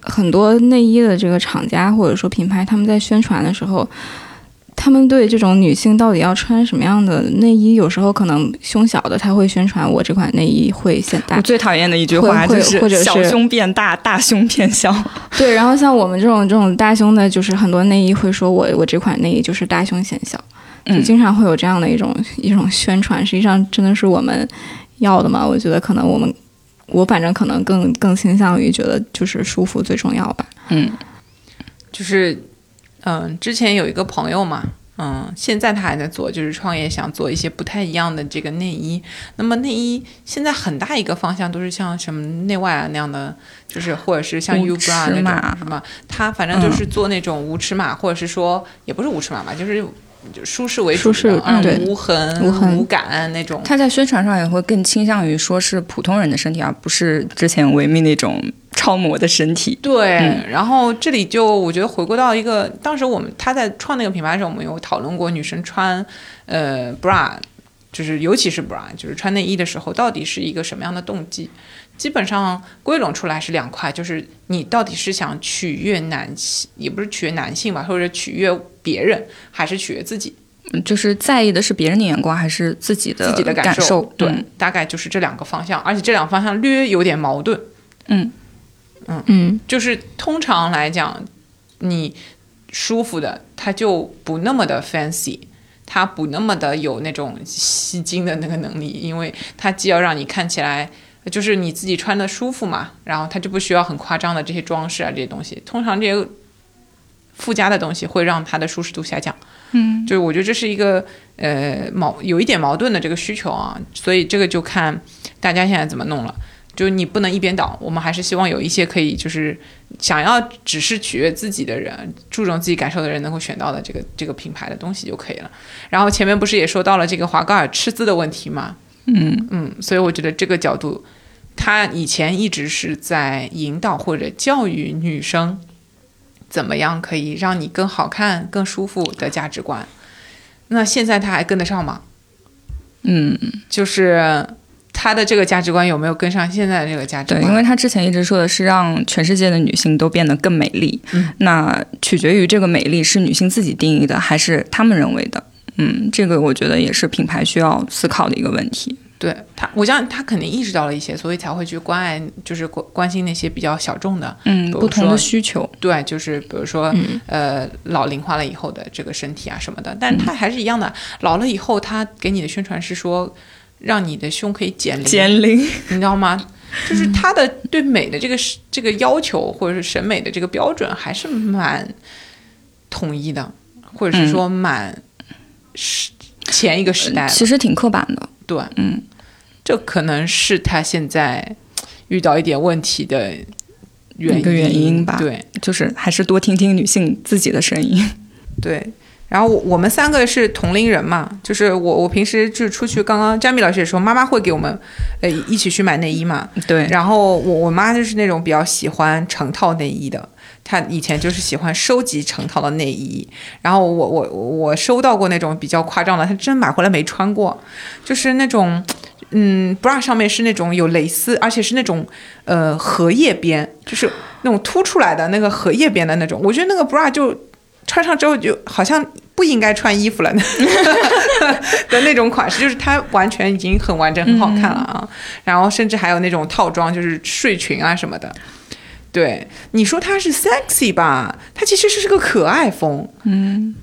很多内衣的这个厂家或者说品牌，他们在宣传的时候。他们对这种女性到底要穿什么样的内衣，有时候可能胸小的他会宣传我这款内衣会显大。我最讨厌的一句话就是小胸变大，大胸变小。<laughs> 对，然后像我们这种这种大胸的，就是很多内衣会说我我这款内衣就是大胸显小，就经常会有这样的一种一种宣传。实际上真的是我们要的吗？我觉得可能我们我反正可能更更倾向于觉得就是舒服最重要吧。嗯，就是。嗯，之前有一个朋友嘛，嗯，现在他还在做，就是创业，想做一些不太一样的这个内衣。那么内衣现在很大一个方向都是像什么内外啊那样的，就是或者是像 Ubra 那种什么，他反正就是做那种无尺码，或者是说也不是无尺码吧，就是就舒适为主的，嗯，无痕、无痕、无感那种。他在宣传上也会更倾向于说是普通人的身体，而不是之前维密那种。超模的身体，对，然后这里就我觉得回归到一个，当时我们他在创那个品牌的时候，我们有讨论过女生穿呃 bra，就是尤其是 bra，就是穿内衣的时候，到底是一个什么样的动机？基本上归拢出来是两块，就是你到底是想取悦男性，也不是取悦男性吧，或者取悦别人，还是取悦自己？就是在意的是别人的眼光，还是自己的自己的感受？对，大概就是这两个方向，而且这两个方向略有点矛盾。嗯。嗯嗯，就是通常来讲，你舒服的，它就不那么的 fancy，他不那么的有那种吸睛的那个能力，因为他既要让你看起来就是你自己穿的舒服嘛，然后它就不需要很夸张的这些装饰啊这些东西。通常这些附加的东西会让它的舒适度下降。嗯，就是我觉得这是一个呃矛有一点矛盾的这个需求啊，所以这个就看大家现在怎么弄了。就是你不能一边倒，我们还是希望有一些可以，就是想要只是取悦自己的人，注重自己感受的人能够选到的这个这个品牌的东西就可以了。然后前面不是也说到了这个华高尔赤字的问题吗？嗯嗯，所以我觉得这个角度，他以前一直是在引导或者教育女生怎么样可以让你更好看、更舒服的价值观。那现在他还跟得上吗？嗯，就是。他的这个价值观有没有跟上现在的这个价值观？对，因为他之前一直说的是让全世界的女性都变得更美丽。嗯，那取决于这个美丽是女性自己定义的，还是他们认为的？嗯，这个我觉得也是品牌需要思考的一个问题。对他，我相信他肯定意识到了一些，所以才会去关爱，就是关关心那些比较小众的，嗯，不同的需求。对，就是比如说，呃，老龄化了以后的这个身体啊什么的，但是他还是一样的，老了以后他给你的宣传是说。让你的胸可以减龄，减龄，你知道吗？<laughs> 就是他的对美的这个这个要求，或者是审美的这个标准，还是蛮统一的，或者是说蛮时前一个时代，其实挺刻板的。对，嗯，这可能是他现在遇到一点问题的一个原因吧。对，就是还是多听听女性自己的声音。对。然后我们三个是同龄人嘛，就是我我平时就出去，刚刚詹米老师也说，妈妈会给我们，呃，一起去买内衣嘛。对。然后我我妈就是那种比较喜欢成套内衣的，她以前就是喜欢收集成套的内衣，然后我我我收到过那种比较夸张的，她真买回来没穿过，就是那种，嗯，bra 上面是那种有蕾丝，而且是那种呃荷叶边，就是那种凸出来的那个荷叶边的那种，我觉得那个 bra 就穿上之后就好像。不应该穿衣服了 <laughs> 的那种款式，就是它完全已经很完整、很好看了啊。然后甚至还有那种套装，就是睡裙啊什么的。对，你说它是 sexy 吧？它其实是个可爱风。嗯。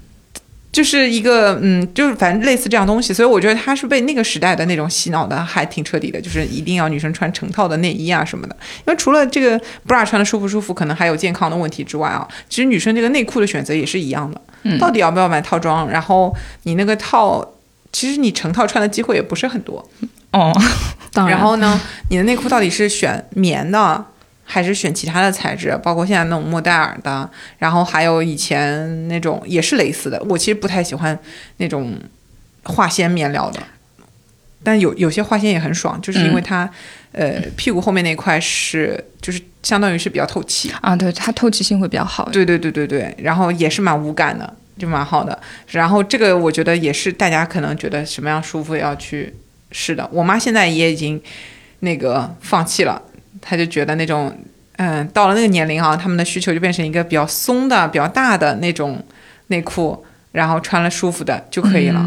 就是一个嗯，就是反正类似这样东西，所以我觉得他是被那个时代的那种洗脑的，还挺彻底的。就是一定要女生穿成套的内衣啊什么的。因为除了这个 bra 穿的舒不舒服，可能还有健康的问题之外啊，其实女生这个内裤的选择也是一样的。嗯。到底要不要买套装？然后你那个套，其实你成套穿的机会也不是很多。哦，当然。然后呢，你的内裤到底是选棉的？还是选其他的材质，包括现在那种莫代尔的，然后还有以前那种也是蕾丝的。我其实不太喜欢那种化纤面料的，但有有些化纤也很爽，就是因为它，呃，屁股后面那块是就是相当于是比较透气啊，对，它透气性会比较好。对对对对对，然后也是蛮无感的，就蛮好的。然后这个我觉得也是大家可能觉得什么样舒服要去试的。我妈现在也已经那个放弃了。他就觉得那种，嗯，到了那个年龄啊，他们的需求就变成一个比较松的、比较大的那种内裤，然后穿了舒服的就可以了。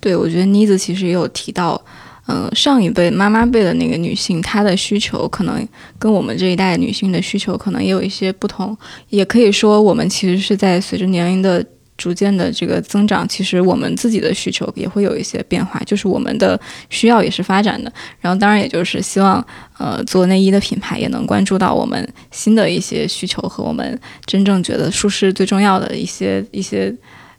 对，我觉得妮子其实也有提到，嗯，上一辈妈妈辈的那个女性，她的需求可能跟我们这一代女性的需求可能也有一些不同，也可以说我们其实是在随着年龄的。逐渐的这个增长，其实我们自己的需求也会有一些变化，就是我们的需要也是发展的。然后当然也就是希望，呃，做内衣的品牌也能关注到我们新的一些需求和我们真正觉得舒适最重要的一些一些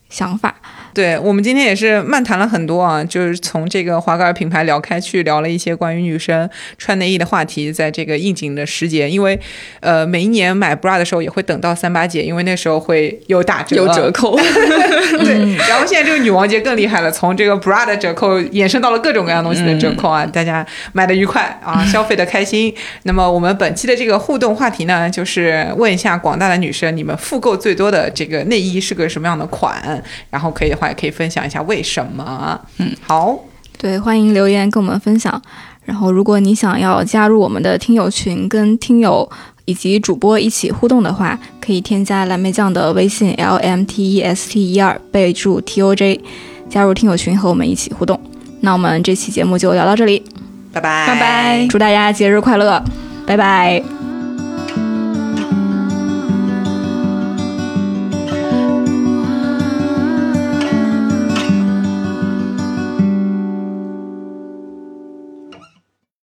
想法。对我们今天也是漫谈了很多啊，就是从这个华格尔品牌聊开去，聊了一些关于女生穿内衣的话题。在这个应景的时节，因为呃每一年买 bra 的时候也会等到三八节，因为那时候会有打折，有折扣。<laughs> 对，然后现在这个女王节更厉害了，从这个 bra 的折扣衍生到了各种各样东西的折扣啊，大家买的愉快啊，消费的开心。那么我们本期的这个互动话题呢，就是问一下广大的女生，你们复购最多的这个内衣是个什么样的款？然后可以。也可以分享一下为什么？嗯，好，对，欢迎留言跟我们分享。然后，如果你想要加入我们的听友群，跟听友以及主播一起互动的话，可以添加蓝莓酱的微信 l m t e s t 一二，备注 t o j，加入听友群和我们一起互动。那我们这期节目就聊到这里，拜拜拜拜，祝大家节日快乐，拜拜。